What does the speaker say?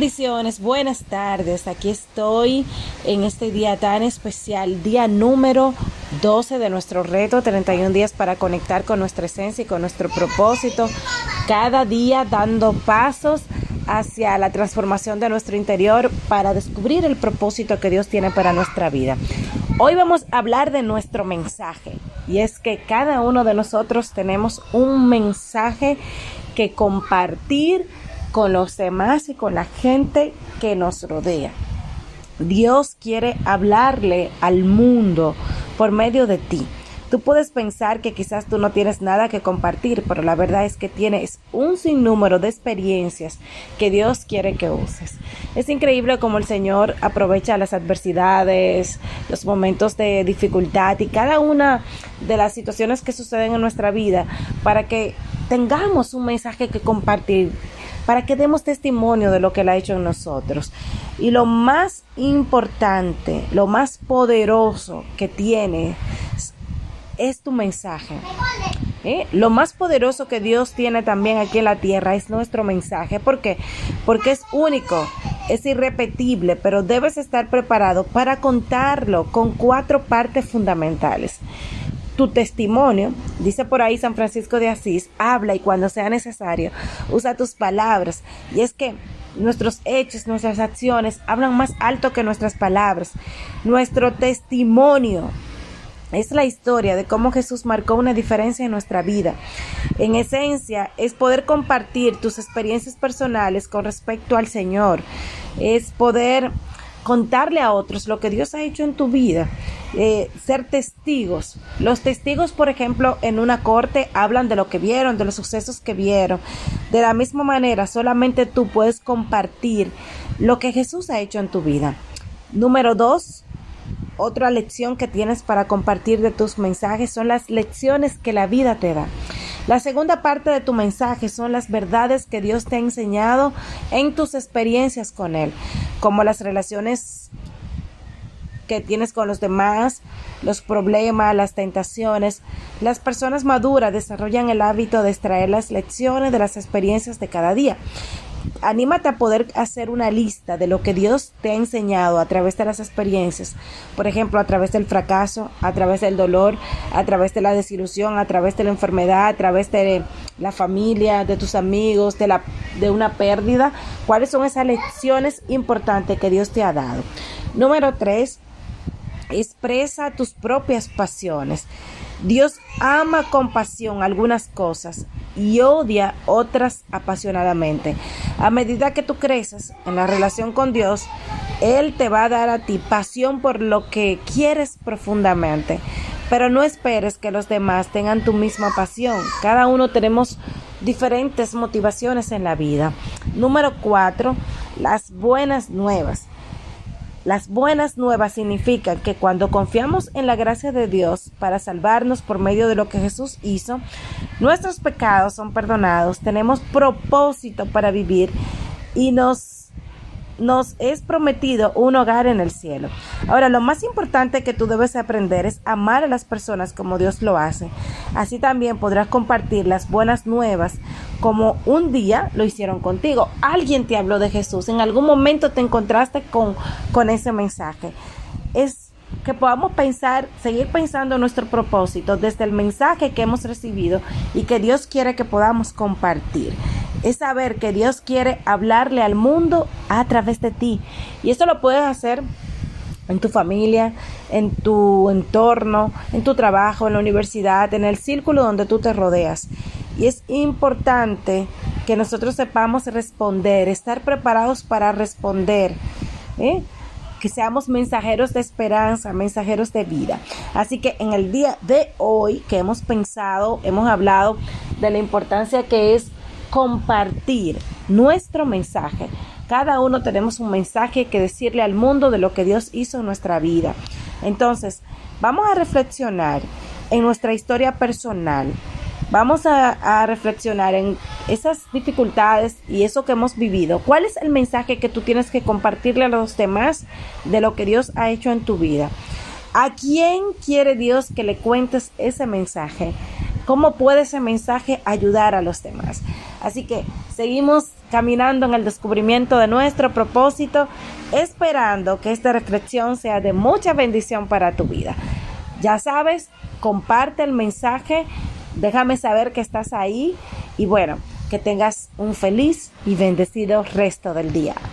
Bendiciones, buenas tardes. Aquí estoy en este día tan especial, día número 12 de nuestro reto, 31 días para conectar con nuestra esencia y con nuestro propósito. Cada día dando pasos hacia la transformación de nuestro interior para descubrir el propósito que Dios tiene para nuestra vida. Hoy vamos a hablar de nuestro mensaje y es que cada uno de nosotros tenemos un mensaje que compartir con los demás y con la gente que nos rodea. Dios quiere hablarle al mundo por medio de ti. Tú puedes pensar que quizás tú no tienes nada que compartir, pero la verdad es que tienes un sinnúmero de experiencias que Dios quiere que uses. Es increíble cómo el Señor aprovecha las adversidades, los momentos de dificultad y cada una de las situaciones que suceden en nuestra vida para que tengamos un mensaje que compartir para que demos testimonio de lo que Él ha hecho en nosotros. Y lo más importante, lo más poderoso que tiene es tu mensaje. ¿Eh? Lo más poderoso que Dios tiene también aquí en la tierra es nuestro mensaje. ¿Por qué? Porque es único, es irrepetible, pero debes estar preparado para contarlo con cuatro partes fundamentales tu testimonio, dice por ahí San Francisco de Asís, habla y cuando sea necesario, usa tus palabras. Y es que nuestros hechos, nuestras acciones hablan más alto que nuestras palabras. Nuestro testimonio es la historia de cómo Jesús marcó una diferencia en nuestra vida. En esencia, es poder compartir tus experiencias personales con respecto al Señor. Es poder contarle a otros lo que Dios ha hecho en tu vida, eh, ser testigos. Los testigos, por ejemplo, en una corte hablan de lo que vieron, de los sucesos que vieron. De la misma manera, solamente tú puedes compartir lo que Jesús ha hecho en tu vida. Número dos, otra lección que tienes para compartir de tus mensajes son las lecciones que la vida te da. La segunda parte de tu mensaje son las verdades que Dios te ha enseñado en tus experiencias con Él, como las relaciones que tienes con los demás, los problemas, las tentaciones. Las personas maduras desarrollan el hábito de extraer las lecciones de las experiencias de cada día anímate a poder hacer una lista de lo que Dios te ha enseñado a través de las experiencias, por ejemplo, a través del fracaso, a través del dolor, a través de la desilusión, a través de la enfermedad, a través de la familia, de tus amigos, de, la, de una pérdida. ¿Cuáles son esas lecciones importantes que Dios te ha dado? Número tres, expresa tus propias pasiones. Dios ama con pasión algunas cosas y odia otras apasionadamente. A medida que tú creces en la relación con Dios, Él te va a dar a ti pasión por lo que quieres profundamente. Pero no esperes que los demás tengan tu misma pasión. Cada uno tenemos diferentes motivaciones en la vida. Número cuatro, las buenas nuevas. Las buenas nuevas significan que cuando confiamos en la gracia de Dios para salvarnos por medio de lo que Jesús hizo, nuestros pecados son perdonados, tenemos propósito para vivir y nos nos es prometido un hogar en el cielo. Ahora, lo más importante que tú debes aprender es amar a las personas como Dios lo hace. Así también podrás compartir las buenas nuevas como un día lo hicieron contigo. Alguien te habló de Jesús, en algún momento te encontraste con, con ese mensaje. Es que podamos pensar, seguir pensando en nuestro propósito desde el mensaje que hemos recibido y que Dios quiere que podamos compartir es saber que Dios quiere hablarle al mundo a través de ti. Y esto lo puedes hacer en tu familia, en tu entorno, en tu trabajo, en la universidad, en el círculo donde tú te rodeas. Y es importante que nosotros sepamos responder, estar preparados para responder. ¿eh? que seamos mensajeros de esperanza, mensajeros de vida. Así que en el día de hoy que hemos pensado, hemos hablado de la importancia que es compartir nuestro mensaje. Cada uno tenemos un mensaje que decirle al mundo de lo que Dios hizo en nuestra vida. Entonces, vamos a reflexionar en nuestra historia personal. Vamos a, reflexionar en esas dificultades y eso que hemos vivido. ¿Cuál es el mensaje que tú tienes que compartirle a los demás de lo que Dios ha hecho en tu vida? ¿A quién quiere Dios que le cuentes ese mensaje? ¿Cómo puede ese mensaje ayudar a los demás? Así que seguimos caminando en el descubrimiento de nuestro propósito, esperando que esta reflexión sea de mucha bendición para tu vida. Ya sabes, comparte el mensaje, déjame saber que estás ahí y bueno, que tengas un feliz y bendecido resto del día.